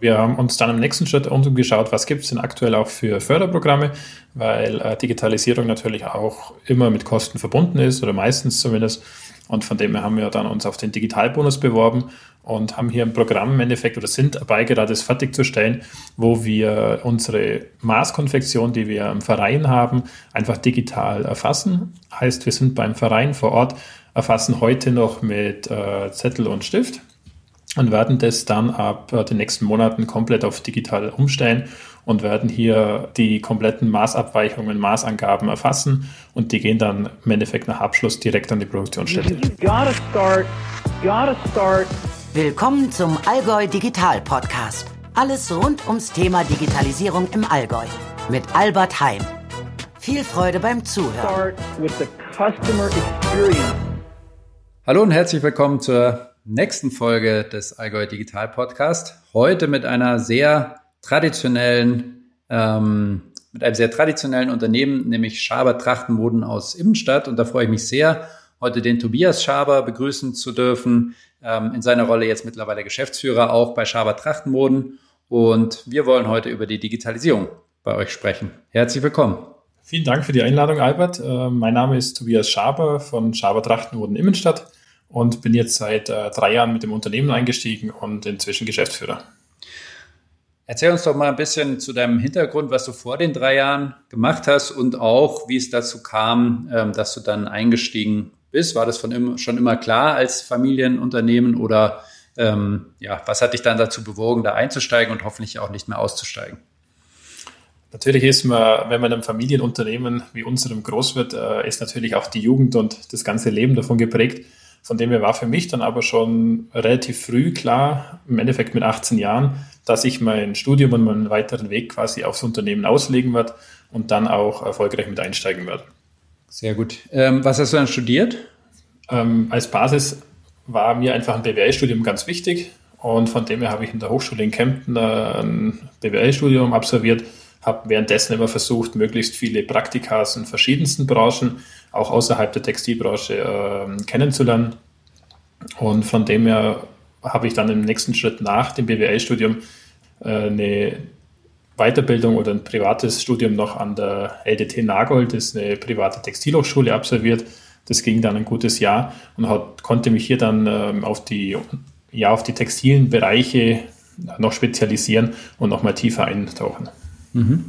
Wir haben uns dann im nächsten Schritt umgeschaut, was gibt es denn aktuell auch für Förderprogramme, weil äh, Digitalisierung natürlich auch immer mit Kosten verbunden ist oder meistens zumindest. Und von dem her haben wir dann uns auf den Digitalbonus beworben und haben hier ein Programm im Endeffekt oder sind dabei, gerade es fertigzustellen, wo wir unsere Maßkonfektion, die wir im Verein haben, einfach digital erfassen. Heißt, wir sind beim Verein vor Ort, erfassen heute noch mit äh, Zettel und Stift und werden das dann ab äh, den nächsten Monaten komplett auf digital umstellen und werden hier die kompletten Maßabweichungen, Maßangaben erfassen und die gehen dann im Endeffekt nach Abschluss direkt an die Produktionsstätte. Willkommen zum Allgäu Digital Podcast. Alles rund ums Thema Digitalisierung im Allgäu mit Albert Heim. Viel Freude beim Zuhören. Hallo und herzlich willkommen zur nächsten Folge des Allgäu Digital Podcast. Heute mit einer sehr traditionellen, ähm, mit einem sehr traditionellen Unternehmen, nämlich Schaber Trachtenmoden aus Immenstadt. Und da freue ich mich sehr, heute den Tobias Schaber begrüßen zu dürfen. Ähm, in seiner Rolle jetzt mittlerweile Geschäftsführer auch bei Schaber Trachtenmoden. Und wir wollen heute über die Digitalisierung bei euch sprechen. Herzlich willkommen. Vielen Dank für die Einladung, Albert. Äh, mein Name ist Tobias Schaber von Schaber Trachtenmoden Immenstadt und bin jetzt seit äh, drei Jahren mit dem Unternehmen eingestiegen und inzwischen Geschäftsführer. Erzähl uns doch mal ein bisschen zu deinem Hintergrund, was du vor den drei Jahren gemacht hast und auch, wie es dazu kam, ähm, dass du dann eingestiegen bist. War das von immer, schon immer klar als Familienunternehmen oder ähm, ja, was hat dich dann dazu bewogen, da einzusteigen und hoffentlich auch nicht mehr auszusteigen? Natürlich ist man, wenn man in einem Familienunternehmen wie unserem groß wird, äh, ist natürlich auch die Jugend und das ganze Leben davon geprägt. Von dem her war für mich dann aber schon relativ früh klar, im Endeffekt mit 18 Jahren, dass ich mein Studium und meinen weiteren Weg quasi aufs Unternehmen auslegen werde und dann auch erfolgreich mit einsteigen werde. Sehr gut. Ähm, was hast du dann studiert? Ähm, als Basis war mir einfach ein BWL-Studium ganz wichtig und von dem her habe ich in der Hochschule in Kempten ein BWL-Studium absolviert, habe währenddessen immer versucht, möglichst viele Praktikas in verschiedensten Branchen auch außerhalb der Textilbranche äh, kennenzulernen. Und von dem her habe ich dann im nächsten Schritt nach dem BWL-Studium äh, eine Weiterbildung oder ein privates Studium noch an der LDT Nagold, das ist eine private Textilhochschule, absolviert. Das ging dann ein gutes Jahr und hat, konnte mich hier dann ähm, auf, die, ja, auf die textilen Bereiche noch spezialisieren und noch mal tiefer eintauchen. Mhm.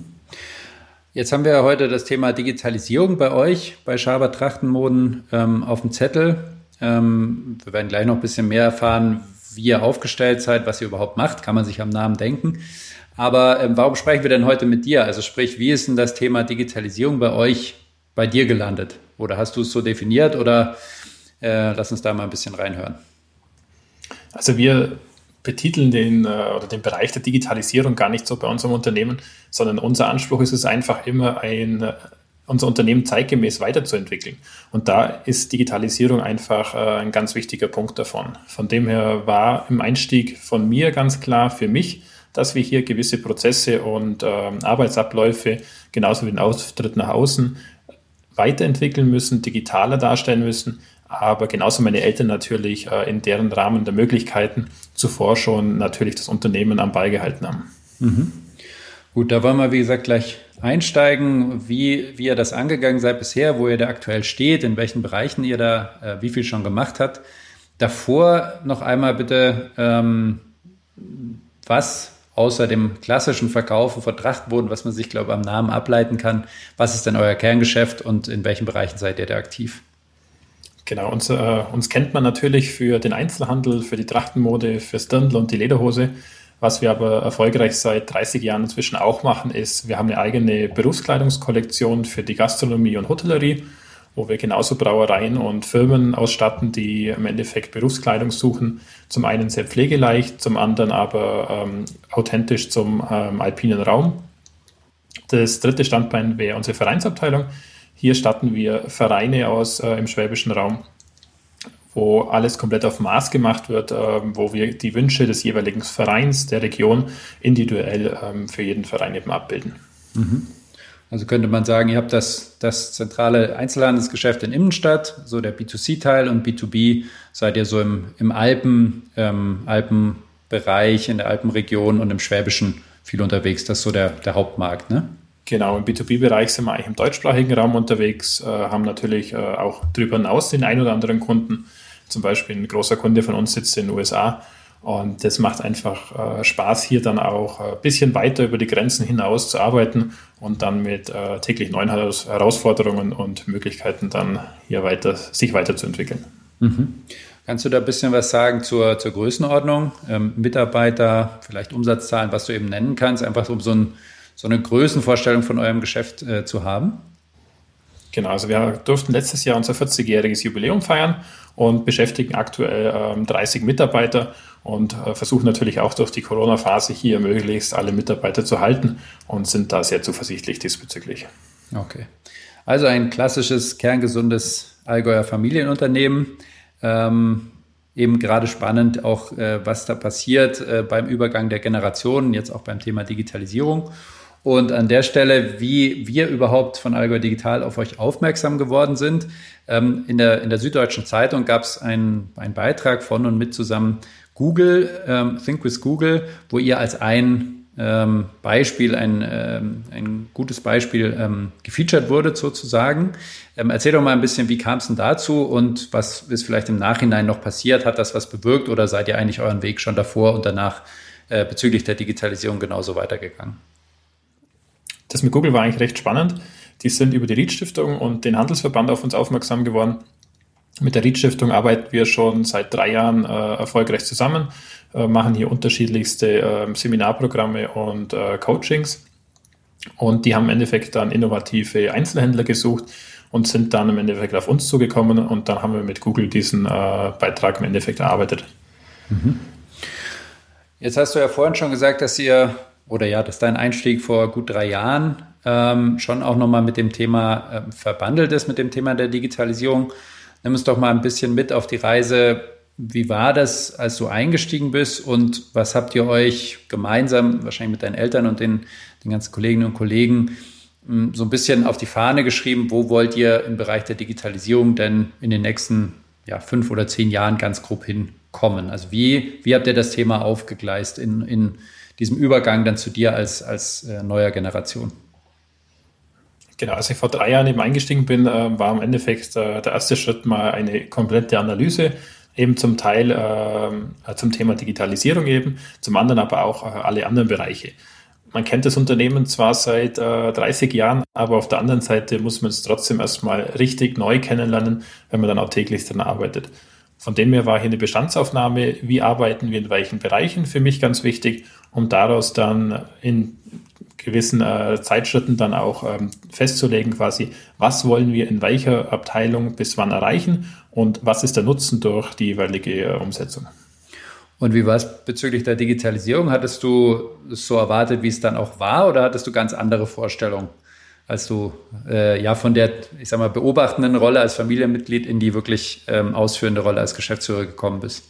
Jetzt haben wir heute das Thema Digitalisierung bei euch, bei Schaber Trachtenmoden ähm, auf dem Zettel. Ähm, wir werden gleich noch ein bisschen mehr erfahren, wie ihr aufgestellt seid, was ihr überhaupt macht, kann man sich am Namen denken. Aber ähm, warum sprechen wir denn heute mit dir? Also sprich, wie ist denn das Thema Digitalisierung bei euch, bei dir gelandet? Oder hast du es so definiert oder äh, lass uns da mal ein bisschen reinhören. Also wir betiteln den, äh, oder den Bereich der Digitalisierung gar nicht so bei unserem Unternehmen, sondern unser Anspruch ist es einfach immer ein äh, unser Unternehmen zeitgemäß weiterzuentwickeln. Und da ist Digitalisierung einfach äh, ein ganz wichtiger Punkt davon. Von dem her war im Einstieg von mir ganz klar für mich, dass wir hier gewisse Prozesse und äh, Arbeitsabläufe genauso wie den Auftritt nach außen weiterentwickeln müssen, digitaler darstellen müssen, aber genauso meine Eltern natürlich äh, in deren Rahmen der Möglichkeiten zuvor schon natürlich das Unternehmen am Ball gehalten haben. Mhm. Gut, da wollen wir, wie gesagt, gleich einsteigen, wie, wie ihr das angegangen seid bisher, wo ihr da aktuell steht, in welchen Bereichen ihr da äh, wie viel schon gemacht habt. Davor noch einmal bitte, ähm, was außer dem klassischen Verkaufen von Trachtboden, was man sich, glaube ich, am Namen ableiten kann, was ist denn euer Kerngeschäft und in welchen Bereichen seid ihr da aktiv? Genau, uns, äh, uns kennt man natürlich für den Einzelhandel, für die Trachtenmode, fürs Dirndl und die Lederhose. Was wir aber erfolgreich seit 30 Jahren inzwischen auch machen, ist, wir haben eine eigene Berufskleidungskollektion für die Gastronomie und Hotellerie, wo wir genauso Brauereien und Firmen ausstatten, die im Endeffekt Berufskleidung suchen. Zum einen sehr pflegeleicht, zum anderen aber ähm, authentisch zum ähm, alpinen Raum. Das dritte Standbein wäre unsere Vereinsabteilung. Hier statten wir Vereine aus äh, im schwäbischen Raum, wo alles komplett auf Maß gemacht wird, äh, wo wir die Wünsche des jeweiligen Vereins, der Region individuell ähm, für jeden Verein eben abbilden. Mhm. Also könnte man sagen, ihr habt das, das zentrale Einzelhandelsgeschäft in Innenstadt, so der B2C-Teil und B2B seid ihr so im, im Alpen, ähm, Alpen Bereich in der Alpenregion und im Schwäbischen viel unterwegs. Das ist so der, der Hauptmarkt, ne? Genau, im B2B-Bereich sind wir eigentlich im deutschsprachigen Raum unterwegs, äh, haben natürlich äh, auch darüber hinaus den ein oder anderen Kunden. Zum Beispiel ein großer Kunde von uns sitzt in den USA und das macht einfach äh, Spaß, hier dann auch ein bisschen weiter über die Grenzen hinaus zu arbeiten und dann mit äh, täglich neuen Herausforderungen und Möglichkeiten dann hier weiter, sich weiterzuentwickeln. Mhm. Kannst du da ein bisschen was sagen zur, zur Größenordnung? Ähm, Mitarbeiter, vielleicht Umsatzzahlen, was du eben nennen kannst, einfach um so, ein, so eine Größenvorstellung von eurem Geschäft äh, zu haben? Genau, also wir durften letztes Jahr unser 40-jähriges Jubiläum feiern und beschäftigen aktuell ähm, 30 Mitarbeiter und äh, versuchen natürlich auch durch die Corona-Phase hier möglichst alle Mitarbeiter zu halten und sind da sehr zuversichtlich diesbezüglich. Okay. Also ein klassisches, kerngesundes Allgäuer Familienunternehmen. Ähm, eben gerade spannend auch, äh, was da passiert äh, beim Übergang der Generationen, jetzt auch beim Thema Digitalisierung. Und an der Stelle, wie wir überhaupt von Allgäu Digital auf euch aufmerksam geworden sind. Ähm, in, der, in der Süddeutschen Zeitung gab es einen, Beitrag von und mit zusammen Google, ähm, Think with Google, wo ihr als ein ähm, Beispiel, ein, ein gutes Beispiel ähm, gefeatured wurde sozusagen. Ähm, erzähl doch mal ein bisschen, wie kam es denn dazu und was ist vielleicht im Nachhinein noch passiert? Hat das was bewirkt oder seid ihr eigentlich euren Weg schon davor und danach äh, bezüglich der Digitalisierung genauso weitergegangen? Das mit Google war eigentlich recht spannend. Die sind über die Ried-Stiftung und den Handelsverband auf uns aufmerksam geworden. Mit der Ried-Stiftung arbeiten wir schon seit drei Jahren äh, erfolgreich zusammen äh, machen hier unterschiedlichste äh, Seminarprogramme und äh, Coachings. Und die haben im Endeffekt dann innovative Einzelhändler gesucht und sind dann im Endeffekt auf uns zugekommen und dann haben wir mit Google diesen äh, Beitrag im Endeffekt erarbeitet. Mhm. Jetzt hast du ja vorhin schon gesagt, dass ihr, oder ja, dass dein Einstieg vor gut drei Jahren ähm, schon auch nochmal mit dem Thema äh, verbandelt ist, mit dem Thema der Digitalisierung. Nimm uns doch mal ein bisschen mit auf die Reise, wie war das, als du eingestiegen bist und was habt ihr euch gemeinsam, wahrscheinlich mit deinen Eltern und den, den ganzen Kolleginnen und Kollegen, hm, so ein bisschen auf die Fahne geschrieben, wo wollt ihr im Bereich der Digitalisierung denn in den nächsten ja, fünf oder zehn Jahren ganz grob hinkommen? Also wie, wie habt ihr das Thema aufgegleist in, in diesem Übergang dann zu dir als, als äh, neuer Generation? Genau, als ich vor drei Jahren eben eingestiegen bin, äh, war im Endeffekt äh, der erste Schritt mal eine komplette Analyse eben zum Teil äh, zum Thema Digitalisierung eben, zum anderen aber auch äh, alle anderen Bereiche. Man kennt das Unternehmen zwar seit äh, 30 Jahren, aber auf der anderen Seite muss man es trotzdem erstmal richtig neu kennenlernen, wenn man dann auch täglich daran arbeitet. Von dem her war hier eine Bestandsaufnahme, wie arbeiten wir in welchen Bereichen für mich ganz wichtig, um daraus dann in gewissen äh, Zeitschritten dann auch ähm, festzulegen, quasi, was wollen wir in welcher Abteilung bis wann erreichen und was ist der Nutzen durch die jeweilige äh, Umsetzung. Und wie war es bezüglich der Digitalisierung? Hattest du so erwartet, wie es dann auch war, oder hattest du ganz andere Vorstellungen, als du äh, ja von der, ich sag mal, beobachtenden Rolle als Familienmitglied in die wirklich ähm, ausführende Rolle als Geschäftsführer gekommen bist?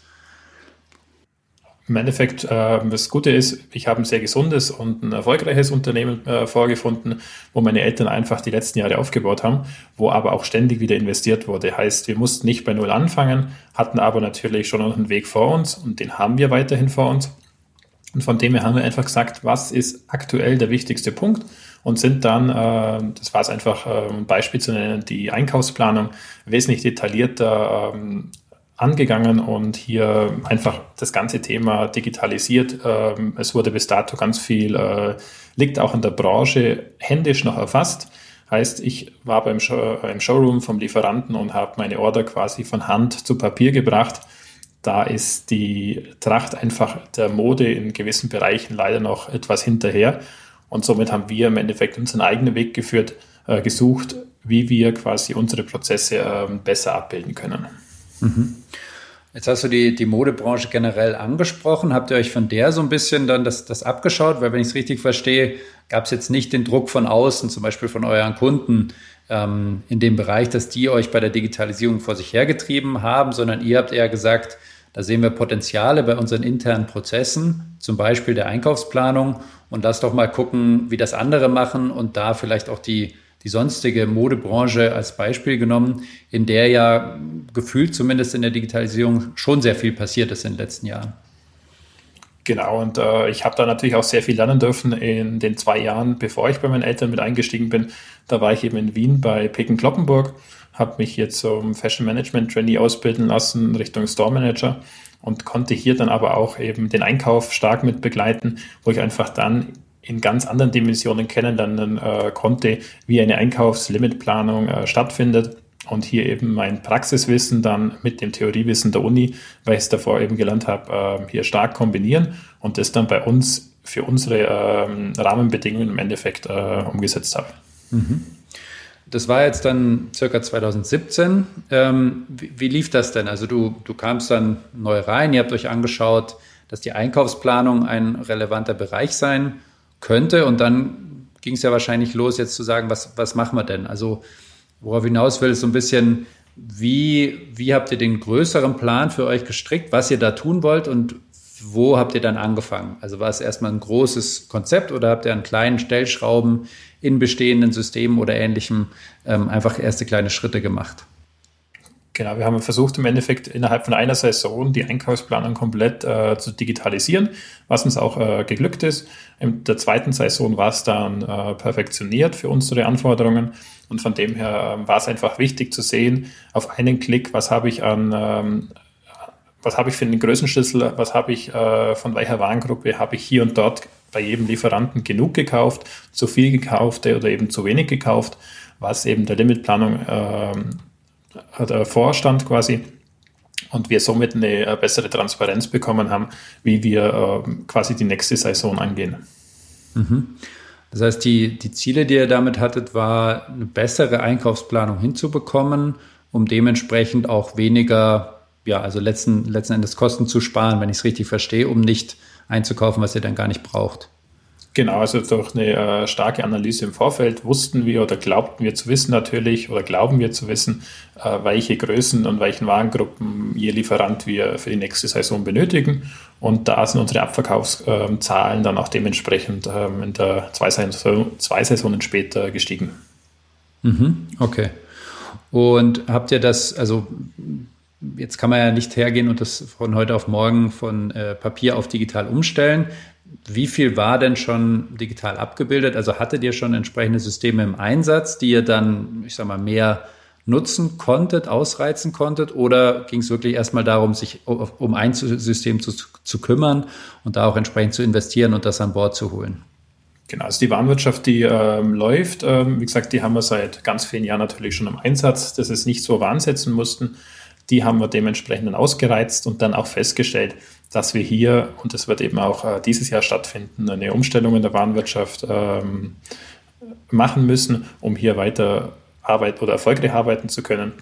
Im Endeffekt, äh, das Gute ist, ich habe ein sehr gesundes und ein erfolgreiches Unternehmen äh, vorgefunden, wo meine Eltern einfach die letzten Jahre aufgebaut haben, wo aber auch ständig wieder investiert wurde. Heißt, wir mussten nicht bei Null anfangen, hatten aber natürlich schon noch einen Weg vor uns und den haben wir weiterhin vor uns. Und von dem her haben wir einfach gesagt, was ist aktuell der wichtigste Punkt und sind dann, äh, das war es einfach, äh, ein Beispiel zu nennen, die Einkaufsplanung wesentlich detaillierter ähm, angegangen und hier einfach das ganze Thema digitalisiert. Ähm, es wurde bis dato ganz viel, äh, liegt auch in der Branche händisch noch erfasst. Heißt, ich war beim Show, im Showroom vom Lieferanten und habe meine Order quasi von Hand zu Papier gebracht. Da ist die Tracht einfach der Mode in gewissen Bereichen leider noch etwas hinterher. Und somit haben wir im Endeffekt unseren eigenen Weg geführt, äh, gesucht, wie wir quasi unsere Prozesse äh, besser abbilden können. Mhm. Jetzt hast du die, die Modebranche generell angesprochen. Habt ihr euch von der so ein bisschen dann das, das abgeschaut? Weil wenn ich es richtig verstehe, gab es jetzt nicht den Druck von außen, zum Beispiel von euren Kunden ähm, in dem Bereich, dass die euch bei der Digitalisierung vor sich hergetrieben haben, sondern ihr habt eher gesagt, da sehen wir Potenziale bei unseren internen Prozessen, zum Beispiel der Einkaufsplanung. Und lass doch mal gucken, wie das andere machen und da vielleicht auch die die sonstige Modebranche als Beispiel genommen, in der ja gefühlt zumindest in der Digitalisierung schon sehr viel passiert ist in den letzten Jahren. Genau, und äh, ich habe da natürlich auch sehr viel lernen dürfen in den zwei Jahren, bevor ich bei meinen Eltern mit eingestiegen bin. Da war ich eben in Wien bei Picken Kloppenburg, habe mich jetzt zum Fashion Management Trainee ausbilden lassen Richtung Store Manager und konnte hier dann aber auch eben den Einkauf stark mit begleiten, wo ich einfach dann in ganz anderen Dimensionen kennenlernen äh, konnte, wie eine Einkaufslimitplanung äh, stattfindet und hier eben mein Praxiswissen dann mit dem Theoriewissen der Uni, weil ich es davor eben gelernt habe, äh, hier stark kombinieren und das dann bei uns für unsere ähm, Rahmenbedingungen im Endeffekt äh, umgesetzt habe. Mhm. Das war jetzt dann circa 2017. Ähm, wie, wie, lief das denn? Also du, du kamst dann neu rein, ihr habt euch angeschaut, dass die Einkaufsplanung ein relevanter Bereich sein könnte und dann ging es ja wahrscheinlich los, jetzt zu sagen, was, was machen wir denn? Also worauf hinaus will, ist so ein bisschen, wie, wie habt ihr den größeren Plan für euch gestrickt, was ihr da tun wollt und wo habt ihr dann angefangen? Also war es erstmal ein großes Konzept oder habt ihr an kleinen Stellschrauben in bestehenden Systemen oder ähnlichem ähm, einfach erste kleine Schritte gemacht? Genau, wir haben versucht im Endeffekt innerhalb von einer Saison die Einkaufsplanung komplett äh, zu digitalisieren, was uns auch äh, geglückt ist. In der zweiten Saison war es dann äh, perfektioniert für unsere Anforderungen und von dem her ähm, war es einfach wichtig zu sehen, auf einen Klick, was habe ich an ähm, was habe ich für einen Größenschlüssel, was habe ich äh, von welcher Warengruppe, habe ich hier und dort bei jedem Lieferanten genug gekauft, zu viel gekauft oder eben zu wenig gekauft, was eben der Limitplanung äh, der Vorstand quasi und wir somit eine äh, bessere Transparenz bekommen haben, wie wir äh, quasi die nächste Saison angehen. Mhm. Das heißt, die, die Ziele, die ihr damit hattet, war eine bessere Einkaufsplanung hinzubekommen, um dementsprechend auch weniger, ja, also letzten, letzten Endes Kosten zu sparen, wenn ich es richtig verstehe, um nicht einzukaufen, was ihr dann gar nicht braucht. Genau, also durch eine äh, starke Analyse im Vorfeld wussten wir oder glaubten wir zu wissen natürlich oder glauben wir zu wissen, äh, welche Größen und welchen Warengruppen ihr Lieferant wir für die nächste Saison benötigen. Und da sind unsere Abverkaufszahlen dann auch dementsprechend ähm, in der zwei, Saison, zwei Saisonen später gestiegen. Mhm, okay. Und habt ihr das, also jetzt kann man ja nicht hergehen und das von heute auf morgen von äh, Papier auf digital umstellen. Wie viel war denn schon digital abgebildet? Also hattet ihr schon entsprechende Systeme im Einsatz, die ihr dann, ich sag mal, mehr nutzen konntet, ausreizen konntet? Oder ging es wirklich erstmal darum, sich um ein System zu, zu kümmern und da auch entsprechend zu investieren und das an Bord zu holen? Genau, also die Warenwirtschaft, die ähm, läuft, ähm, wie gesagt, die haben wir seit ganz vielen Jahren natürlich schon im Einsatz, dass es nicht so wahnsetzen mussten. Die haben wir dementsprechend ausgereizt und dann auch festgestellt, dass wir hier, und das wird eben auch äh, dieses Jahr stattfinden, eine Umstellung in der Warenwirtschaft ähm, machen müssen, um hier weiter Arbeit oder erfolgreich arbeiten zu können.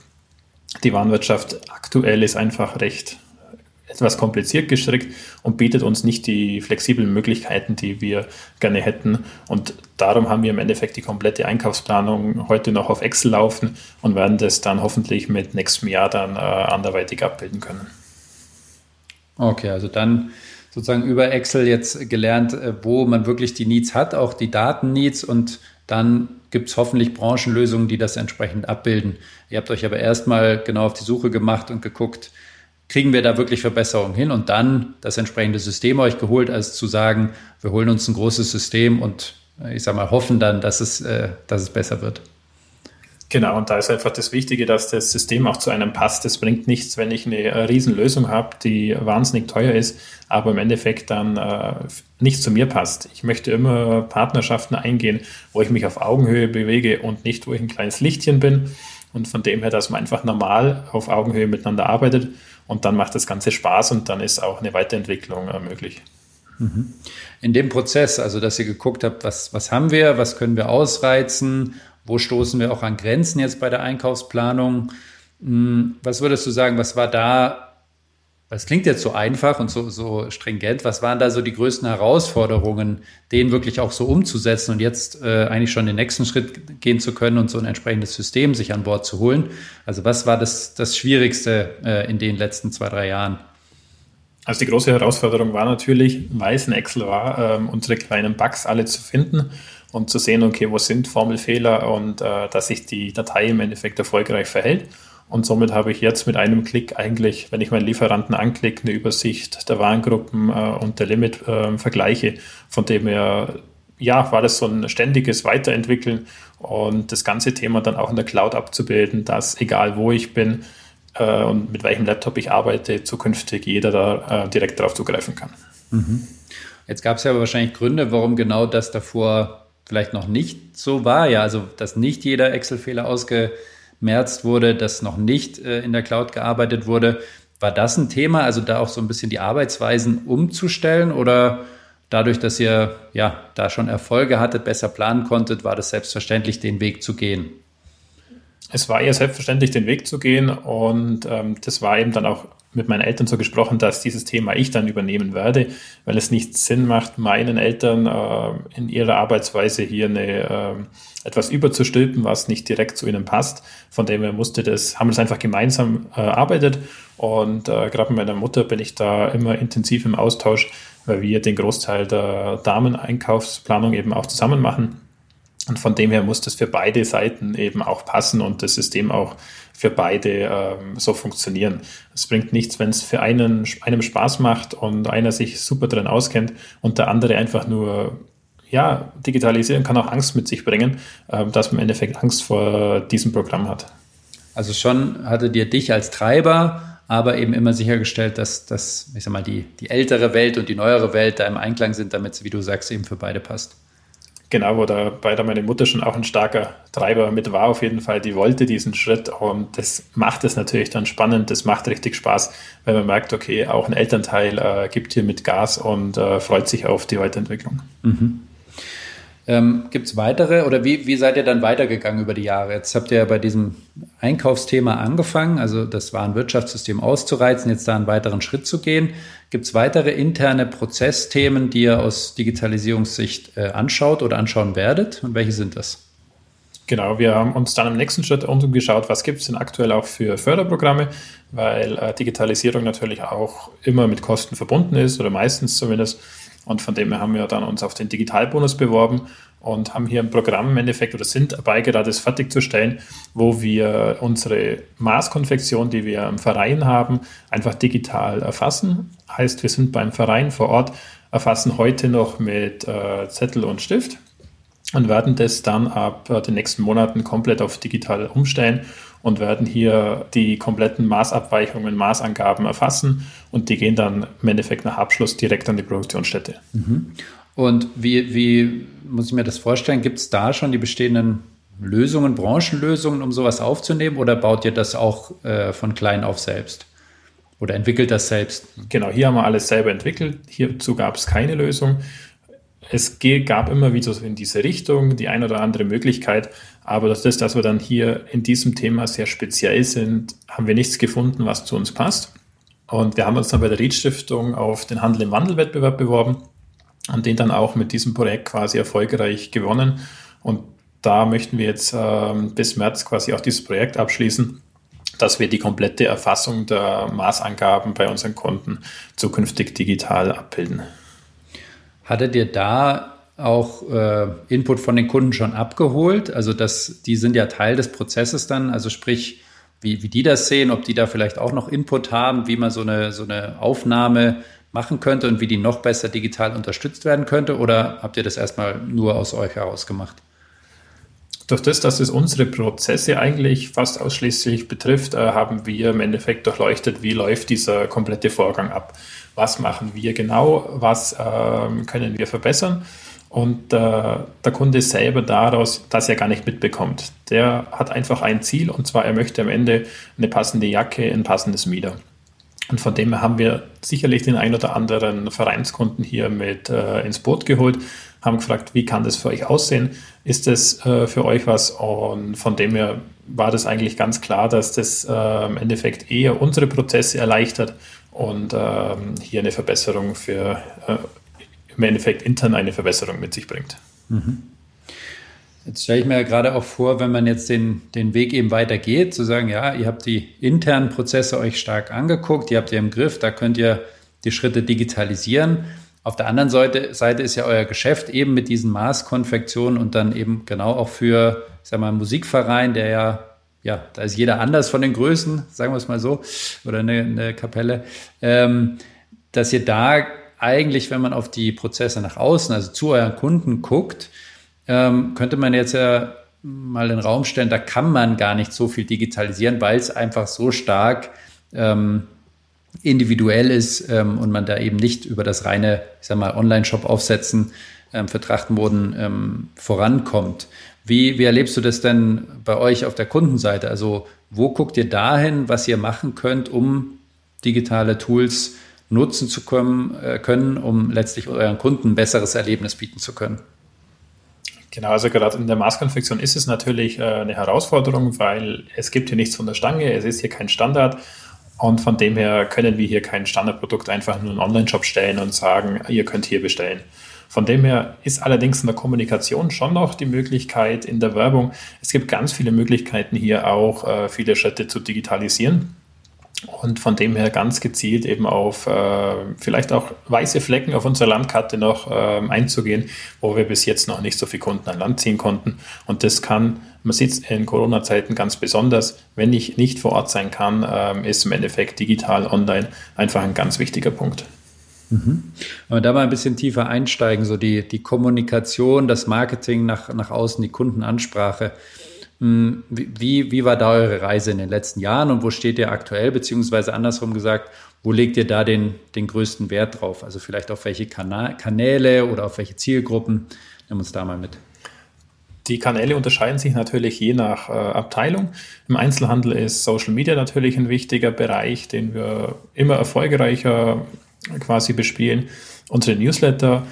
Die Warenwirtschaft aktuell ist einfach recht etwas kompliziert gestrickt und bietet uns nicht die flexiblen Möglichkeiten, die wir gerne hätten. Und darum haben wir im Endeffekt die komplette Einkaufsplanung heute noch auf Excel laufen und werden das dann hoffentlich mit nächstem Jahr dann äh, anderweitig abbilden können. Okay, also dann sozusagen über Excel jetzt gelernt, äh, wo man wirklich die Needs hat, auch die Daten-Needs und dann gibt es hoffentlich Branchenlösungen, die das entsprechend abbilden. Ihr habt euch aber erstmal genau auf die Suche gemacht und geguckt, kriegen wir da wirklich Verbesserungen hin und dann das entsprechende System euch geholt, als zu sagen, wir holen uns ein großes System und äh, ich sag mal, hoffen dann, dass es, äh, dass es besser wird. Genau, und da ist einfach das Wichtige, dass das System auch zu einem passt. Es bringt nichts, wenn ich eine äh, Riesenlösung habe, die wahnsinnig teuer ist, aber im Endeffekt dann äh, nicht zu mir passt. Ich möchte immer Partnerschaften eingehen, wo ich mich auf Augenhöhe bewege und nicht, wo ich ein kleines Lichtchen bin. Und von dem her, dass man einfach normal auf Augenhöhe miteinander arbeitet und dann macht das Ganze Spaß und dann ist auch eine Weiterentwicklung äh, möglich. Mhm. In dem Prozess, also dass ihr geguckt habt, was, was haben wir, was können wir ausreizen wo stoßen wir auch an Grenzen jetzt bei der Einkaufsplanung? Hm, was würdest du sagen, was war da, das klingt jetzt so einfach und so, so stringent, was waren da so die größten Herausforderungen, den wirklich auch so umzusetzen und jetzt äh, eigentlich schon den nächsten Schritt gehen zu können und so ein entsprechendes System sich an Bord zu holen? Also was war das, das Schwierigste äh, in den letzten zwei, drei Jahren? Also die große Herausforderung war natürlich, weil ein Excel war, äh, unsere kleinen Bugs alle zu finden und zu sehen, okay, wo sind Formelfehler und äh, dass sich die Datei im Endeffekt erfolgreich verhält. Und somit habe ich jetzt mit einem Klick eigentlich, wenn ich meinen Lieferanten anklicke, eine Übersicht der Warengruppen äh, und der Limit-Vergleiche. Äh, von dem her, ja, war das so ein ständiges Weiterentwickeln und das ganze Thema dann auch in der Cloud abzubilden, dass egal wo ich bin äh, und mit welchem Laptop ich arbeite, zukünftig jeder da äh, direkt darauf zugreifen kann. Mhm. Jetzt gab es ja wahrscheinlich Gründe, warum genau das davor vielleicht noch nicht so war. Ja, also dass nicht jeder Excel-Fehler ausge März wurde, dass noch nicht äh, in der Cloud gearbeitet wurde. War das ein Thema, also da auch so ein bisschen die Arbeitsweisen umzustellen oder dadurch, dass ihr ja da schon Erfolge hattet, besser planen konntet, war das selbstverständlich, den Weg zu gehen? Es war eher selbstverständlich, den Weg zu gehen und ähm, das war eben dann auch mit meinen Eltern so gesprochen, dass dieses Thema ich dann übernehmen werde, weil es nicht Sinn macht, meinen Eltern äh, in ihrer Arbeitsweise hier eine, äh, etwas überzustülpen, was nicht direkt zu ihnen passt. Von dem her musste das, haben wir das einfach gemeinsam äh, erarbeitet und äh, gerade mit meiner Mutter bin ich da immer intensiv im Austausch, weil wir den Großteil der Dameneinkaufsplanung eben auch zusammen machen. Und von dem her muss das für beide Seiten eben auch passen und das System auch für beide ähm, so funktionieren. Es bringt nichts, wenn es für einen einem Spaß macht und einer sich super drin auskennt und der andere einfach nur ja, digitalisieren kann auch Angst mit sich bringen, äh, dass man im Endeffekt Angst vor diesem Programm hat. Also schon hattet ihr dich als Treiber, aber eben immer sichergestellt, dass, dass ich sag mal, die, die ältere Welt und die neuere Welt da im Einklang sind, damit es, wie du sagst, eben für beide passt. Genau, wo da meine Mutter schon auch ein starker Treiber mit war, auf jeden Fall. Die wollte diesen Schritt und das macht es natürlich dann spannend. Das macht richtig Spaß, wenn man merkt, okay, auch ein Elternteil äh, gibt hier mit Gas und äh, freut sich auf die Weiterentwicklung. Mhm. Ähm, Gibt es weitere oder wie, wie seid ihr dann weitergegangen über die Jahre? Jetzt habt ihr ja bei diesem Einkaufsthema angefangen, also das Warenwirtschaftssystem auszureizen, jetzt da einen weiteren Schritt zu gehen. Gibt es weitere interne Prozessthemen, die ihr aus Digitalisierungssicht äh, anschaut oder anschauen werdet? Und welche sind das? Genau, wir haben uns dann im nächsten Schritt umgeschaut, was gibt es denn aktuell auch für Förderprogramme, weil äh, Digitalisierung natürlich auch immer mit Kosten verbunden ist oder meistens zumindest. Und von dem her haben wir dann uns auf den Digitalbonus beworben und haben hier ein Programm im Endeffekt oder sind dabei, gerade es fertigzustellen, wo wir unsere Maßkonfektion, die wir im Verein haben, einfach digital erfassen. Heißt, wir sind beim Verein vor Ort, erfassen heute noch mit äh, Zettel und Stift und werden das dann ab äh, den nächsten Monaten komplett auf digital umstellen und werden hier die kompletten Maßabweichungen, Maßangaben erfassen und die gehen dann im Endeffekt nach Abschluss direkt an die Produktionsstätte. Mhm. Und wie, wie muss ich mir das vorstellen? Gibt es da schon die bestehenden Lösungen, Branchenlösungen, um sowas aufzunehmen oder baut ihr das auch äh, von klein auf selbst? Oder entwickelt das selbst? Genau, hier haben wir alles selber entwickelt. Hierzu gab es keine Lösung es gab immer wieder so in diese Richtung die ein oder andere Möglichkeit, aber das ist, dass wir dann hier in diesem Thema sehr speziell sind, haben wir nichts gefunden, was zu uns passt. Und wir haben uns dann bei der Ried Stiftung auf den Handel im Wandelwettbewerb beworben und den dann auch mit diesem Projekt quasi erfolgreich gewonnen. Und da möchten wir jetzt äh, bis März quasi auch dieses Projekt abschließen, dass wir die komplette Erfassung der Maßangaben bei unseren Kunden zukünftig digital abbilden. Hattet ihr da auch äh, Input von den Kunden schon abgeholt? Also das, die sind ja Teil des Prozesses dann, also sprich, wie, wie die das sehen, ob die da vielleicht auch noch Input haben, wie man so eine, so eine Aufnahme machen könnte und wie die noch besser digital unterstützt werden könnte? Oder habt ihr das erstmal nur aus euch heraus gemacht? Durch das, dass es unsere Prozesse eigentlich fast ausschließlich betrifft, äh, haben wir im Endeffekt durchleuchtet, wie läuft dieser komplette Vorgang ab was machen wir genau, was äh, können wir verbessern. Und äh, der Kunde selber daraus das ja gar nicht mitbekommt. Der hat einfach ein Ziel und zwar, er möchte am Ende eine passende Jacke, ein passendes Mieder. Und von dem haben wir sicherlich den ein oder anderen Vereinskunden hier mit äh, ins Boot geholt, haben gefragt, wie kann das für euch aussehen? Ist das äh, für euch was? Und von dem her war das eigentlich ganz klar, dass das äh, im Endeffekt eher unsere Prozesse erleichtert und ähm, hier eine Verbesserung für äh, im Endeffekt intern eine Verbesserung mit sich bringt. Mhm. Jetzt stelle ich mir ja gerade auch vor, wenn man jetzt den, den Weg eben weitergeht, zu sagen, ja, ihr habt die internen Prozesse euch stark angeguckt, ihr habt ihr im Griff, da könnt ihr die Schritte digitalisieren. Auf der anderen Seite, Seite ist ja euer Geschäft eben mit diesen Maßkonfektionen und dann eben genau auch für, ich sag mal, Musikverein, der ja ja, da ist jeder anders von den Größen, sagen wir es mal so, oder eine, eine Kapelle, ähm, dass ihr da eigentlich, wenn man auf die Prozesse nach außen, also zu euren Kunden guckt, ähm, könnte man jetzt ja mal den Raum stellen, da kann man gar nicht so viel digitalisieren, weil es einfach so stark ähm, individuell ist ähm, und man da eben nicht über das reine, ich sag mal, Online-Shop aufsetzen ähm, für Trachtenboden ähm, vorankommt. Wie, wie erlebst du das denn bei euch auf der Kundenseite? Also wo guckt ihr dahin, was ihr machen könnt, um digitale Tools nutzen zu können, äh, können um letztlich euren Kunden ein besseres Erlebnis bieten zu können? Genau, also gerade in der Maßkonfektion ist es natürlich äh, eine Herausforderung, weil es gibt hier nichts von der Stange, es ist hier kein Standard und von dem her können wir hier kein Standardprodukt einfach nur in einen Online-Shop stellen und sagen, ihr könnt hier bestellen. Von dem her ist allerdings in der Kommunikation schon noch die Möglichkeit in der Werbung. Es gibt ganz viele Möglichkeiten hier auch äh, viele Schritte zu digitalisieren und von dem her ganz gezielt eben auf äh, vielleicht auch weiße Flecken auf unserer Landkarte noch äh, einzugehen, wo wir bis jetzt noch nicht so viele Kunden an Land ziehen konnten. Und das kann, man sieht es in Corona-Zeiten ganz besonders, wenn ich nicht vor Ort sein kann, äh, ist im Endeffekt digital, online einfach ein ganz wichtiger Punkt. Mhm. Wenn wir da mal ein bisschen tiefer einsteigen, so die, die Kommunikation, das Marketing nach, nach außen, die Kundenansprache. Hm, wie, wie war da eure Reise in den letzten Jahren und wo steht ihr aktuell, beziehungsweise andersrum gesagt, wo legt ihr da den, den größten Wert drauf? Also vielleicht auf welche Kanäle oder auf welche Zielgruppen? Nimm uns da mal mit. Die Kanäle unterscheiden sich natürlich je nach äh, Abteilung. Im Einzelhandel ist Social Media natürlich ein wichtiger Bereich, den wir immer erfolgreicher quasi bespielen. Unsere Newsletter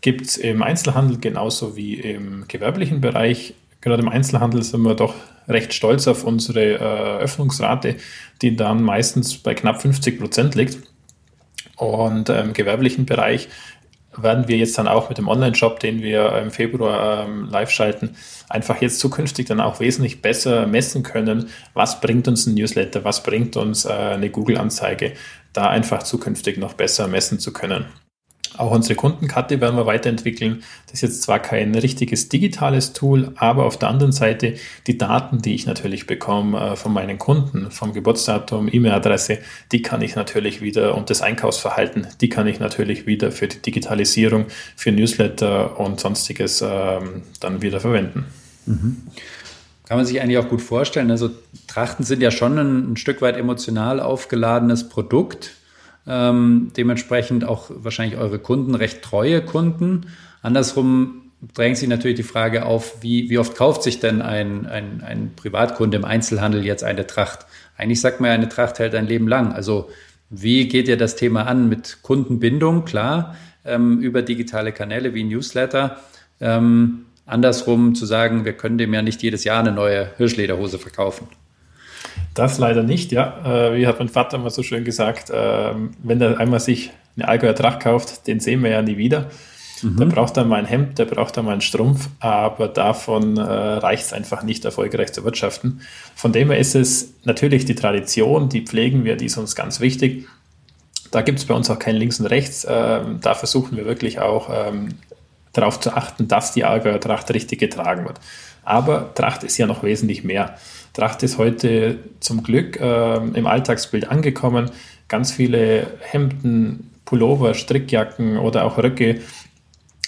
gibt es im Einzelhandel genauso wie im gewerblichen Bereich gerade im Einzelhandel sind wir doch recht stolz auf unsere äh, Öffnungsrate, die dann meistens bei knapp 50 Prozent liegt. Und äh, im gewerblichen Bereich werden wir jetzt dann auch mit dem Online-Shop, den wir im Februar ähm, live schalten, einfach jetzt zukünftig dann auch wesentlich besser messen können, was bringt uns ein Newsletter, was bringt uns äh, eine Google-Anzeige, da einfach zukünftig noch besser messen zu können. Auch unsere Kundenkarte werden wir weiterentwickeln. Das ist jetzt zwar kein richtiges digitales Tool, aber auf der anderen Seite die Daten, die ich natürlich bekomme äh, von meinen Kunden, vom Geburtsdatum, E-Mail-Adresse, die kann ich natürlich wieder und das Einkaufsverhalten, die kann ich natürlich wieder für die Digitalisierung, für Newsletter und sonstiges ähm, dann wieder verwenden. Mhm. Kann man sich eigentlich auch gut vorstellen. Also Trachten sind ja schon ein, ein Stück weit emotional aufgeladenes Produkt ähm, dementsprechend auch wahrscheinlich eure Kunden recht treue Kunden. Andersrum drängt sich natürlich die Frage auf, wie, wie oft kauft sich denn ein, ein, ein Privatkunde im Einzelhandel jetzt eine Tracht? Eigentlich sagt man ja, eine Tracht hält ein Leben lang. Also wie geht ihr das Thema an mit Kundenbindung? Klar, ähm, über digitale Kanäle wie Newsletter. Ähm, andersrum zu sagen, wir können dem ja nicht jedes Jahr eine neue Hirschlederhose verkaufen. Das leider nicht, ja. Äh, wie hat mein Vater immer so schön gesagt, äh, wenn er einmal sich eine Allgäuer Tracht kauft, den sehen wir ja nie wieder. Mhm. Der braucht dann mal ein Hemd, der braucht dann mal einen Strumpf, aber davon äh, reicht es einfach nicht, erfolgreich zu wirtschaften. Von dem her ist es natürlich die Tradition, die pflegen wir, die ist uns ganz wichtig. Da gibt es bei uns auch kein Links und Rechts. Ähm, da versuchen wir wirklich auch ähm, darauf zu achten, dass die Allgäuer Tracht richtig getragen wird. Aber Tracht ist ja noch wesentlich mehr. Tracht ist heute zum Glück äh, im Alltagsbild angekommen. Ganz viele Hemden, Pullover, Strickjacken oder auch Röcke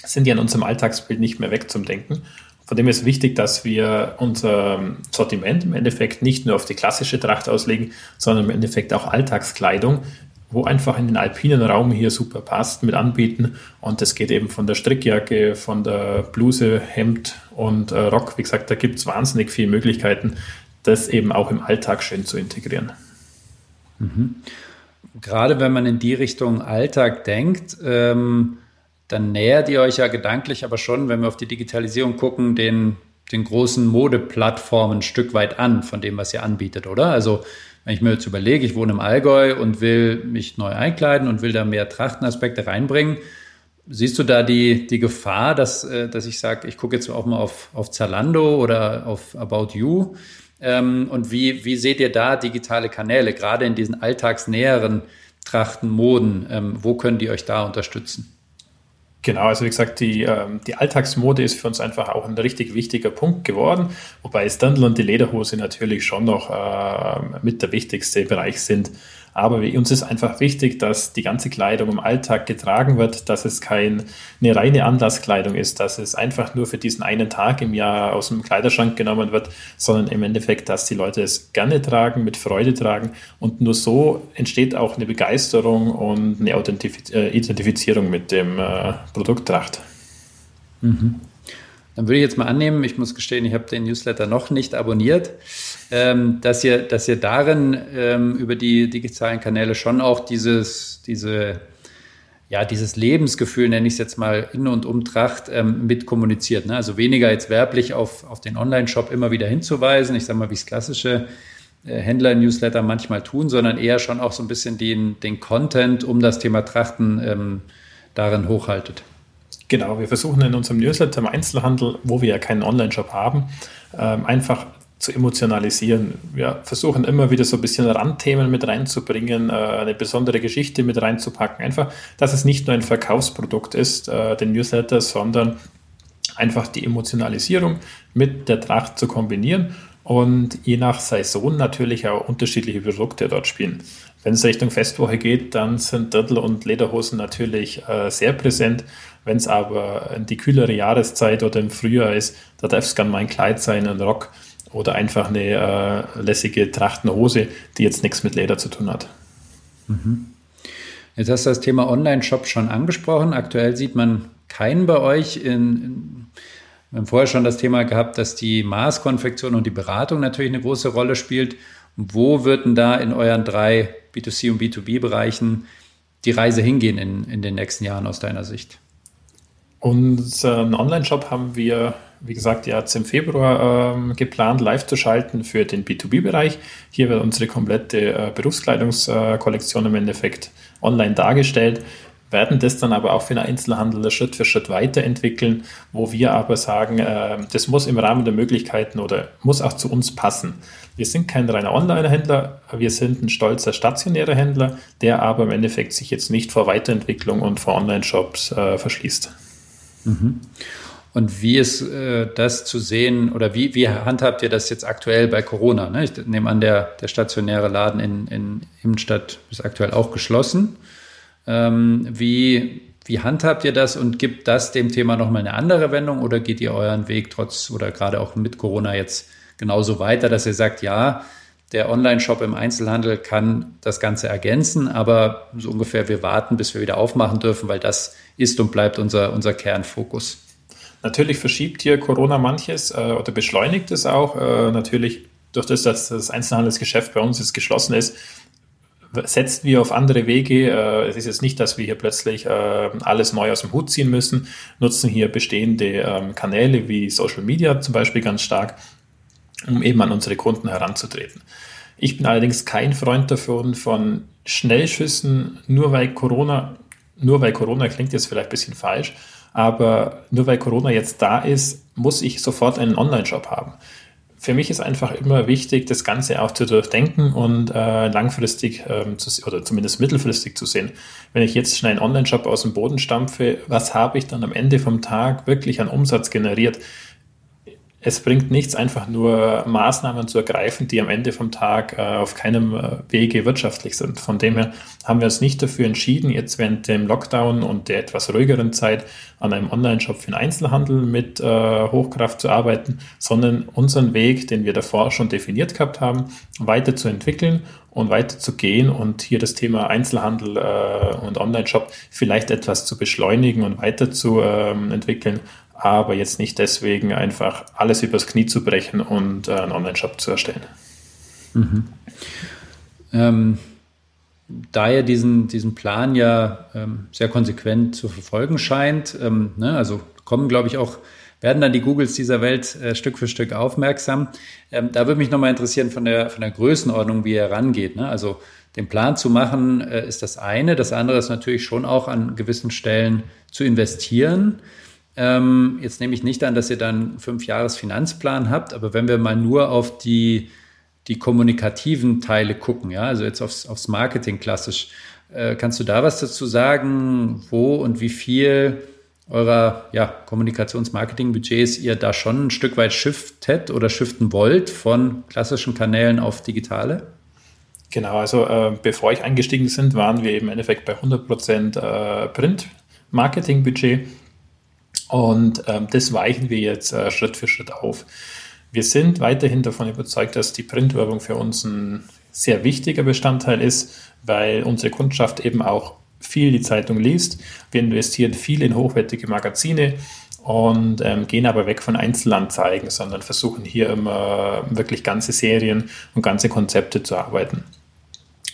sind ja in unserem Alltagsbild nicht mehr wegzudenken. Von dem ist wichtig, dass wir unser Sortiment im Endeffekt nicht nur auf die klassische Tracht auslegen, sondern im Endeffekt auch Alltagskleidung, wo einfach in den alpinen Raum hier super passt, mit anbieten. Und das geht eben von der Strickjacke, von der Bluse, Hemd und äh, Rock. Wie gesagt, da gibt es wahnsinnig viele Möglichkeiten, das eben auch im Alltag schön zu integrieren. Mhm. Gerade wenn man in die Richtung Alltag denkt, ähm, dann nähert ihr euch ja gedanklich aber schon, wenn wir auf die Digitalisierung gucken, den, den großen Modeplattformen ein Stück weit an von dem, was ihr anbietet, oder? Also wenn ich mir jetzt überlege, ich wohne im Allgäu und will mich neu einkleiden und will da mehr Trachtenaspekte reinbringen, siehst du da die, die Gefahr, dass, äh, dass ich sage, ich gucke jetzt auch mal auf, auf Zalando oder auf About You ähm, und wie, wie seht ihr da digitale Kanäle, gerade in diesen alltagsnäheren Trachten, Trachtenmoden? Ähm, wo können die euch da unterstützen? Genau, also wie gesagt, die, ähm, die Alltagsmode ist für uns einfach auch ein richtig wichtiger Punkt geworden, wobei Standel und die Lederhose natürlich schon noch äh, mit der wichtigste Bereich sind. Aber uns ist einfach wichtig, dass die ganze Kleidung im Alltag getragen wird, dass es keine reine Anlasskleidung ist, dass es einfach nur für diesen einen Tag im Jahr aus dem Kleiderschrank genommen wird, sondern im Endeffekt, dass die Leute es gerne tragen, mit Freude tragen. Und nur so entsteht auch eine Begeisterung und eine äh, Identifizierung mit dem äh, Produkt. Mhm. Dann würde ich jetzt mal annehmen, ich muss gestehen, ich habe den Newsletter noch nicht abonniert, ähm, dass, ihr, dass ihr darin ähm, über die digitalen Kanäle schon auch dieses, diese, ja, dieses Lebensgefühl, nenne ich es jetzt mal, in und um Tracht ähm, mit kommuniziert. Ne? Also weniger jetzt werblich auf, auf den Online-Shop immer wieder hinzuweisen, ich sage mal, wie es klassische äh, Händler-Newsletter manchmal tun, sondern eher schon auch so ein bisschen den, den Content um das Thema Trachten ähm, darin hochhaltet. Genau, wir versuchen in unserem Newsletter im Einzelhandel, wo wir ja keinen Online-Shop haben, ähm, einfach zu emotionalisieren. Wir versuchen immer wieder so ein bisschen Randthemen mit reinzubringen, äh, eine besondere Geschichte mit reinzupacken. Einfach, dass es nicht nur ein Verkaufsprodukt ist, äh, den Newsletter, sondern einfach die Emotionalisierung mit der Tracht zu kombinieren und je nach Saison natürlich auch unterschiedliche Produkte dort spielen. Wenn es Richtung Festwoche geht, dann sind Dirndl und Lederhosen natürlich äh, sehr präsent. Wenn es aber die kühlere Jahreszeit oder im Frühjahr ist, da darf es gerne mal ein Kleid sein, ein Rock oder einfach eine äh, lässige Trachtenhose, die jetzt nichts mit Leder zu tun hat. Mhm. Jetzt hast du das Thema Online-Shop schon angesprochen. Aktuell sieht man keinen bei euch. In, in, wir haben vorher schon das Thema gehabt, dass die Maßkonfektion und die Beratung natürlich eine große Rolle spielt. Wo wird denn da in euren drei B2C und B2B-Bereichen die Reise hingehen in, in den nächsten Jahren aus deiner Sicht? Unseren Online-Shop haben wir, wie gesagt, jetzt im Februar ähm, geplant, live zu schalten für den B2B-Bereich. Hier wird unsere komplette äh, Berufskleidungskollektion im Endeffekt online dargestellt, werden das dann aber auch für den Einzelhandel Schritt für Schritt weiterentwickeln, wo wir aber sagen, äh, das muss im Rahmen der Möglichkeiten oder muss auch zu uns passen. Wir sind kein reiner Online-Händler, wir sind ein stolzer stationärer Händler, der aber im Endeffekt sich jetzt nicht vor Weiterentwicklung und vor Online-Shops äh, verschließt. Mhm. Und wie ist äh, das zu sehen oder wie, wie handhabt ihr das jetzt aktuell bei Corona? Ne? Ich nehme an, der, der stationäre Laden in, in Immenstadt ist aktuell auch geschlossen. Ähm, wie, wie handhabt ihr das und gibt das dem Thema nochmal eine andere Wendung oder geht ihr euren Weg trotz oder gerade auch mit Corona jetzt genauso weiter, dass ihr sagt, ja, der Online-Shop im Einzelhandel kann das Ganze ergänzen, aber so ungefähr wir warten, bis wir wieder aufmachen dürfen, weil das ist und bleibt unser, unser Kernfokus. Natürlich verschiebt hier Corona manches äh, oder beschleunigt es auch. Äh, natürlich durch das, dass das Einzelhandelsgeschäft bei uns jetzt geschlossen ist, setzen wir auf andere Wege. Äh, es ist jetzt nicht, dass wir hier plötzlich äh, alles neu aus dem Hut ziehen müssen, nutzen hier bestehende ähm, Kanäle wie Social Media zum Beispiel ganz stark, um eben an unsere Kunden heranzutreten. Ich bin allerdings kein Freund davon von Schnellschüssen, nur weil Corona nur weil Corona klingt jetzt vielleicht ein bisschen falsch, aber nur weil Corona jetzt da ist, muss ich sofort einen Online-Shop haben. Für mich ist einfach immer wichtig, das Ganze auch zu durchdenken und äh, langfristig ähm, zu, oder zumindest mittelfristig zu sehen. Wenn ich jetzt schnell einen Online-Shop aus dem Boden stampfe, was habe ich dann am Ende vom Tag wirklich an Umsatz generiert? Es bringt nichts, einfach nur Maßnahmen zu ergreifen, die am Ende vom Tag äh, auf keinem äh, Wege wirtschaftlich sind. Von dem her haben wir uns nicht dafür entschieden, jetzt während dem Lockdown und der etwas ruhigeren Zeit an einem Online-Shop für den Einzelhandel mit äh, Hochkraft zu arbeiten, sondern unseren Weg, den wir davor schon definiert gehabt haben, weiterzuentwickeln und weiterzugehen und hier das Thema Einzelhandel äh, und Online-Shop vielleicht etwas zu beschleunigen und weiterzuentwickeln, ähm, aber jetzt nicht deswegen einfach alles übers Knie zu brechen und äh, einen Online-Shop zu erstellen. Mhm. Ähm, da ihr diesen, diesen Plan ja ähm, sehr konsequent zu verfolgen scheint, ähm, ne, also kommen, glaube ich, auch, werden dann die Googles dieser Welt äh, Stück für Stück aufmerksam. Ähm, da würde mich nochmal interessieren von der, von der Größenordnung, wie ihr rangeht. Ne? Also den Plan zu machen äh, ist das eine. Das andere ist natürlich schon auch an gewissen Stellen zu investieren. Ähm, jetzt nehme ich nicht an, dass ihr dann fünf Jahres Finanzplan habt, aber wenn wir mal nur auf die, die kommunikativen Teile gucken, ja, also jetzt aufs, aufs Marketing klassisch, äh, kannst du da was dazu sagen, wo und wie viel eurer ja, Kommunikations-Marketing-Budgets ihr da schon ein Stück weit shiftet oder shiften wollt von klassischen Kanälen auf digitale? Genau, also äh, bevor ich eingestiegen sind, waren wir im Endeffekt bei 100% äh, Print-Marketing-Budget und ähm, das weichen wir jetzt äh, Schritt für Schritt auf. Wir sind weiterhin davon überzeugt, dass die Printwerbung für uns ein sehr wichtiger Bestandteil ist, weil unsere Kundschaft eben auch viel die Zeitung liest. Wir investieren viel in hochwertige Magazine und ähm, gehen aber weg von Einzelanzeigen, sondern versuchen hier immer wirklich ganze Serien und ganze Konzepte zu arbeiten.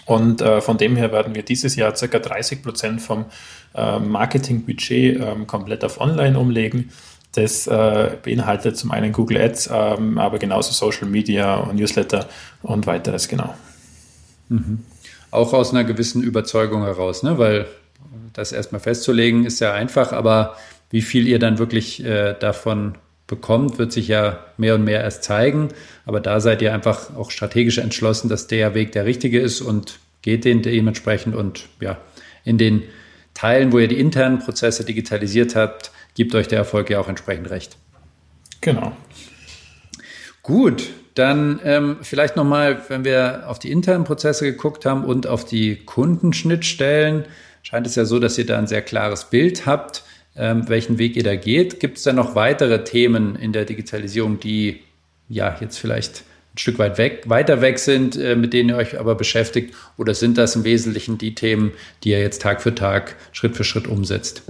Und äh, von dem her werden wir dieses Jahr ca. 30 Prozent vom äh, Marketingbudget äh, komplett auf Online umlegen. Das äh, beinhaltet zum einen Google Ads, ähm, aber genauso Social Media und Newsletter und weiteres, genau. Mhm. Auch aus einer gewissen Überzeugung heraus, ne? weil das erstmal festzulegen ist ja einfach, aber wie viel ihr dann wirklich äh, davon bekommt, wird sich ja mehr und mehr erst zeigen. Aber da seid ihr einfach auch strategisch entschlossen, dass der Weg der richtige ist und geht den dementsprechend und ja, in den Teilen, wo ihr die internen Prozesse digitalisiert habt, gibt euch der Erfolg ja auch entsprechend recht. Genau. Gut, dann ähm, vielleicht nochmal, wenn wir auf die internen Prozesse geguckt haben und auf die Kundenschnittstellen, scheint es ja so, dass ihr da ein sehr klares Bild habt ähm, welchen Weg ihr da geht. Gibt es da noch weitere Themen in der Digitalisierung, die ja jetzt vielleicht ein Stück weit weg, weiter weg sind, äh, mit denen ihr euch aber beschäftigt? Oder sind das im Wesentlichen die Themen, die ihr jetzt Tag für Tag, Schritt für Schritt umsetzt?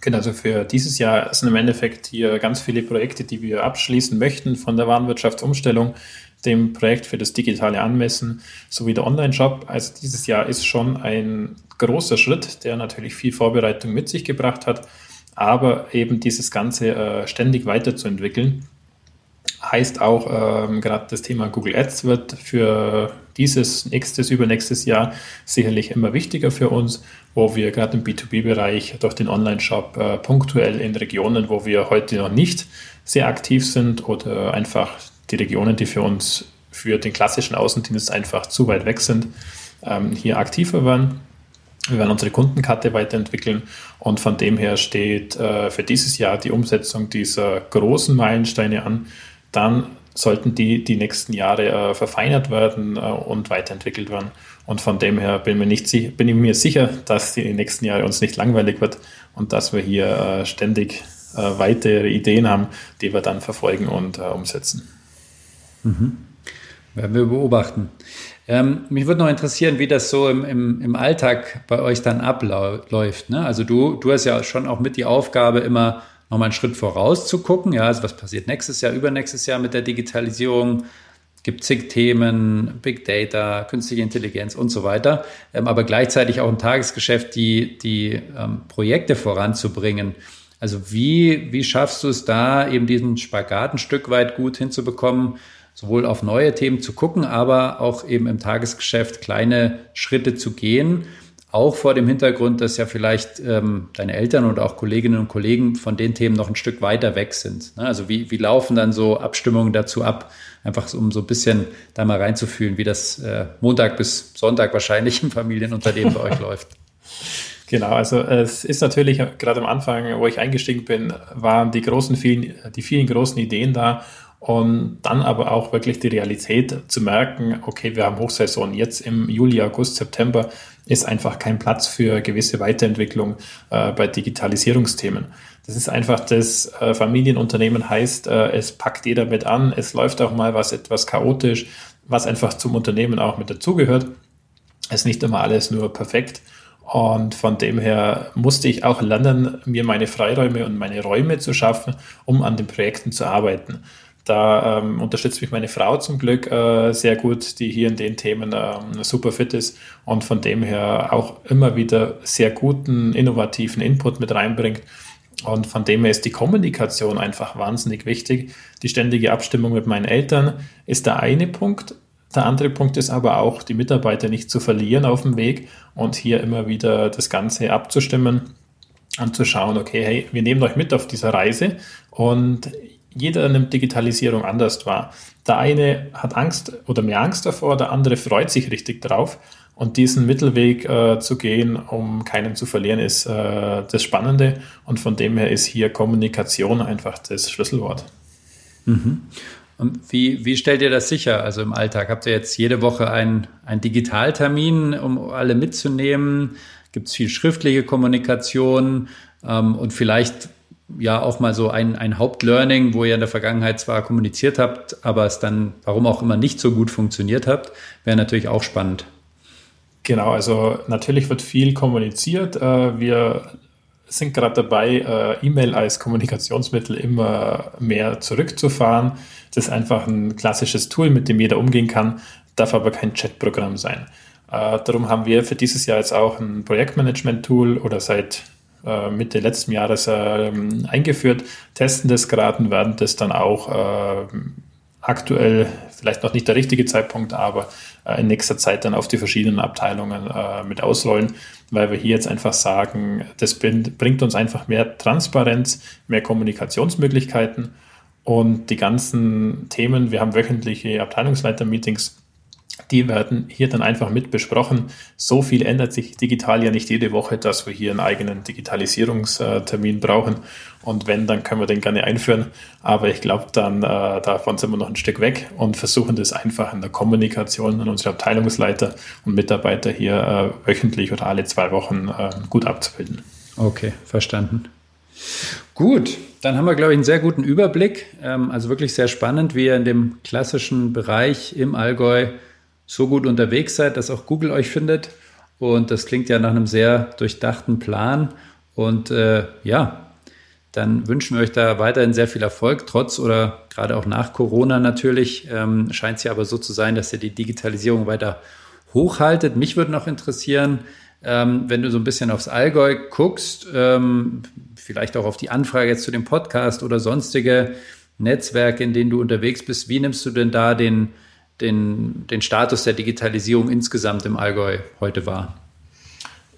Genau, also für dieses Jahr sind im Endeffekt hier ganz viele Projekte, die wir abschließen möchten, von der Warenwirtschaftsumstellung, dem Projekt für das digitale Anmessen sowie der Online-Shop. Also dieses Jahr ist schon ein großer Schritt, der natürlich viel Vorbereitung mit sich gebracht hat aber eben dieses Ganze äh, ständig weiterzuentwickeln. Heißt auch, ähm, gerade das Thema Google Ads wird für dieses, nächstes, übernächstes Jahr sicherlich immer wichtiger für uns, wo wir gerade im B2B-Bereich durch den Online-Shop äh, punktuell in Regionen, wo wir heute noch nicht sehr aktiv sind oder einfach die Regionen, die für uns für den klassischen Außendienst einfach zu weit weg sind, ähm, hier aktiver werden. Wir werden unsere Kundenkarte weiterentwickeln und von dem her steht äh, für dieses Jahr die Umsetzung dieser großen Meilensteine an. Dann sollten die die nächsten Jahre äh, verfeinert werden äh, und weiterentwickelt werden. Und von dem her bin, mir nicht, bin ich mir sicher, dass die nächsten Jahre uns nicht langweilig wird und dass wir hier äh, ständig äh, weitere Ideen haben, die wir dann verfolgen und äh, umsetzen. Mhm. Werden wir beobachten. Ähm, mich würde noch interessieren, wie das so im, im, im Alltag bei euch dann abläuft. Ne? Also du, du hast ja schon auch mit die Aufgabe, immer nochmal einen Schritt voraus zu gucken. Ja, also was passiert nächstes Jahr, übernächstes Jahr mit der Digitalisierung? Gibt zig Themen, Big Data, künstliche Intelligenz und so weiter. Ähm, aber gleichzeitig auch im Tagesgeschäft die, die ähm, Projekte voranzubringen. Also wie, wie schaffst du es da, eben diesen Spagat ein Stück weit gut hinzubekommen? Sowohl auf neue Themen zu gucken, aber auch eben im Tagesgeschäft kleine Schritte zu gehen. Auch vor dem Hintergrund, dass ja vielleicht ähm, deine Eltern oder auch Kolleginnen und Kollegen von den Themen noch ein Stück weiter weg sind. Ne? Also wie, wie laufen dann so Abstimmungen dazu ab? Einfach um so ein bisschen da mal reinzufühlen, wie das äh, Montag bis Sonntag wahrscheinlich im Familienunternehmen bei euch läuft. Genau, also es ist natürlich gerade am Anfang, wo ich eingestiegen bin, waren die großen vielen, die vielen großen Ideen da und dann aber auch wirklich die Realität zu merken, okay, wir haben Hochsaison, jetzt im Juli, August, September ist einfach kein Platz für gewisse Weiterentwicklung äh, bei Digitalisierungsthemen. Das ist einfach das äh, Familienunternehmen heißt, äh, es packt jeder mit an, es läuft auch mal was etwas chaotisch, was einfach zum Unternehmen auch mit dazugehört. Es ist nicht immer alles nur perfekt. Und von dem her musste ich auch lernen, mir meine Freiräume und meine Räume zu schaffen, um an den Projekten zu arbeiten. Da ähm, unterstützt mich meine Frau zum Glück äh, sehr gut, die hier in den Themen ähm, super fit ist und von dem her auch immer wieder sehr guten, innovativen Input mit reinbringt. Und von dem her ist die Kommunikation einfach wahnsinnig wichtig. Die ständige Abstimmung mit meinen Eltern ist der eine Punkt. Der andere Punkt ist aber auch, die Mitarbeiter nicht zu verlieren auf dem Weg und hier immer wieder das Ganze abzustimmen und zu schauen, okay, hey, wir nehmen euch mit auf dieser Reise und jeder nimmt Digitalisierung anders wahr. Der eine hat Angst oder mehr Angst davor, der andere freut sich richtig drauf. Und diesen Mittelweg äh, zu gehen, um keinen zu verlieren, ist äh, das Spannende. Und von dem her ist hier Kommunikation einfach das Schlüsselwort. Mhm. Und wie, wie stellt ihr das sicher, also im Alltag? Habt ihr jetzt jede Woche einen, Digitaltermin, um alle mitzunehmen? Gibt es viel schriftliche Kommunikation? Ähm, und vielleicht ja auch mal so ein, ein Hauptlearning, wo ihr in der Vergangenheit zwar kommuniziert habt, aber es dann, warum auch immer, nicht so gut funktioniert habt, wäre natürlich auch spannend. Genau, also natürlich wird viel kommuniziert. Äh, wir sind gerade dabei, äh, E-Mail als Kommunikationsmittel immer mehr zurückzufahren. Das ist einfach ein klassisches Tool, mit dem jeder umgehen kann, darf aber kein Chatprogramm sein. Äh, darum haben wir für dieses Jahr jetzt auch ein Projektmanagement-Tool oder seit Mitte letzten Jahres ähm, eingeführt, testen das gerade und werden das dann auch aktuell vielleicht noch nicht der richtige Zeitpunkt, aber äh, in nächster Zeit dann auf die verschiedenen Abteilungen äh, mit ausrollen, weil wir hier jetzt einfach sagen, das bringt uns einfach mehr Transparenz, mehr Kommunikationsmöglichkeiten und die ganzen Themen, wir haben wöchentliche Abteilungsleiter-Meetings, die werden hier dann einfach mit besprochen. So viel ändert sich digital ja nicht jede Woche, dass wir hier einen eigenen Digitalisierungstermin brauchen. Und wenn, dann können wir den gerne einführen. Aber ich glaube, dann äh, davon sind wir noch ein Stück weg und versuchen das einfach in der Kommunikation an unsere Abteilungsleiter und Mitarbeiter hier äh, wöchentlich oder alle zwei Wochen äh, gut abzubilden. Okay, verstanden. Gut, dann haben wir, glaube ich, einen sehr guten Überblick. Ähm, also wirklich sehr spannend, wie ihr in dem klassischen Bereich im Allgäu so gut unterwegs seid, dass auch Google euch findet. Und das klingt ja nach einem sehr durchdachten Plan. Und äh, ja, dann wünschen wir euch da weiterhin sehr viel Erfolg, trotz oder gerade auch nach Corona natürlich. Ähm, Scheint es ja aber so zu sein, dass ihr die Digitalisierung weiter hochhaltet. Mich würde noch interessieren, ähm, wenn du so ein bisschen aufs Allgäu guckst, ähm, vielleicht auch auf die Anfrage jetzt zu dem Podcast oder sonstige Netzwerke, in denen du unterwegs bist, wie nimmst du denn da den, den, den Status der Digitalisierung insgesamt im Allgäu heute wahr?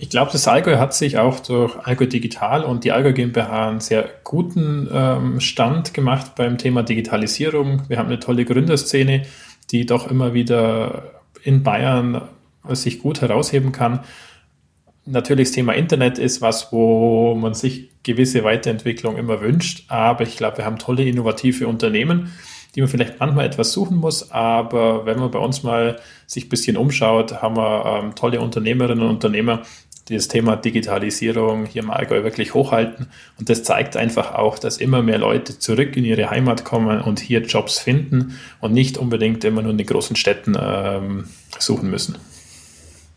Ich glaube, das Allgäu hat sich auch durch Allgäu Digital und die Allgäu GmbH einen sehr guten ähm, Stand gemacht beim Thema Digitalisierung. Wir haben eine tolle Gründerszene, die doch immer wieder in Bayern sich gut herausheben kann. Natürlich das Thema Internet ist was, wo man sich gewisse Weiterentwicklung immer wünscht, aber ich glaube, wir haben tolle innovative Unternehmen die man vielleicht manchmal etwas suchen muss. Aber wenn man bei uns mal sich ein bisschen umschaut, haben wir ähm, tolle Unternehmerinnen und Unternehmer, die das Thema Digitalisierung hier im Allgäu wirklich hochhalten. Und das zeigt einfach auch, dass immer mehr Leute zurück in ihre Heimat kommen und hier Jobs finden und nicht unbedingt immer nur in den großen Städten ähm, suchen müssen.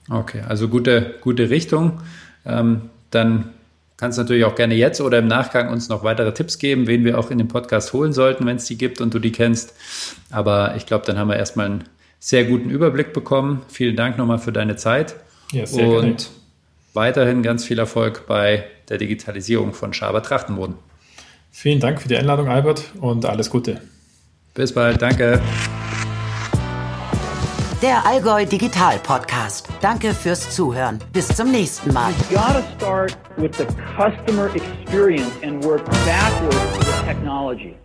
Okay, also gute, gute Richtung. Ähm, dann kannst natürlich auch gerne jetzt oder im Nachgang uns noch weitere Tipps geben, wen wir auch in den Podcast holen sollten, wenn es die gibt und du die kennst. Aber ich glaube, dann haben wir erstmal einen sehr guten Überblick bekommen. Vielen Dank nochmal für deine Zeit. Ja, sehr und gerne. weiterhin ganz viel Erfolg bei der Digitalisierung von Schaber Trachtenboden. Vielen Dank für die Einladung, Albert, und alles Gute. Bis bald, danke. Der Allgäu Digital Podcast. Danke fürs Zuhören. Bis zum nächsten Mal. Start with the customer experience and work backwards with technology.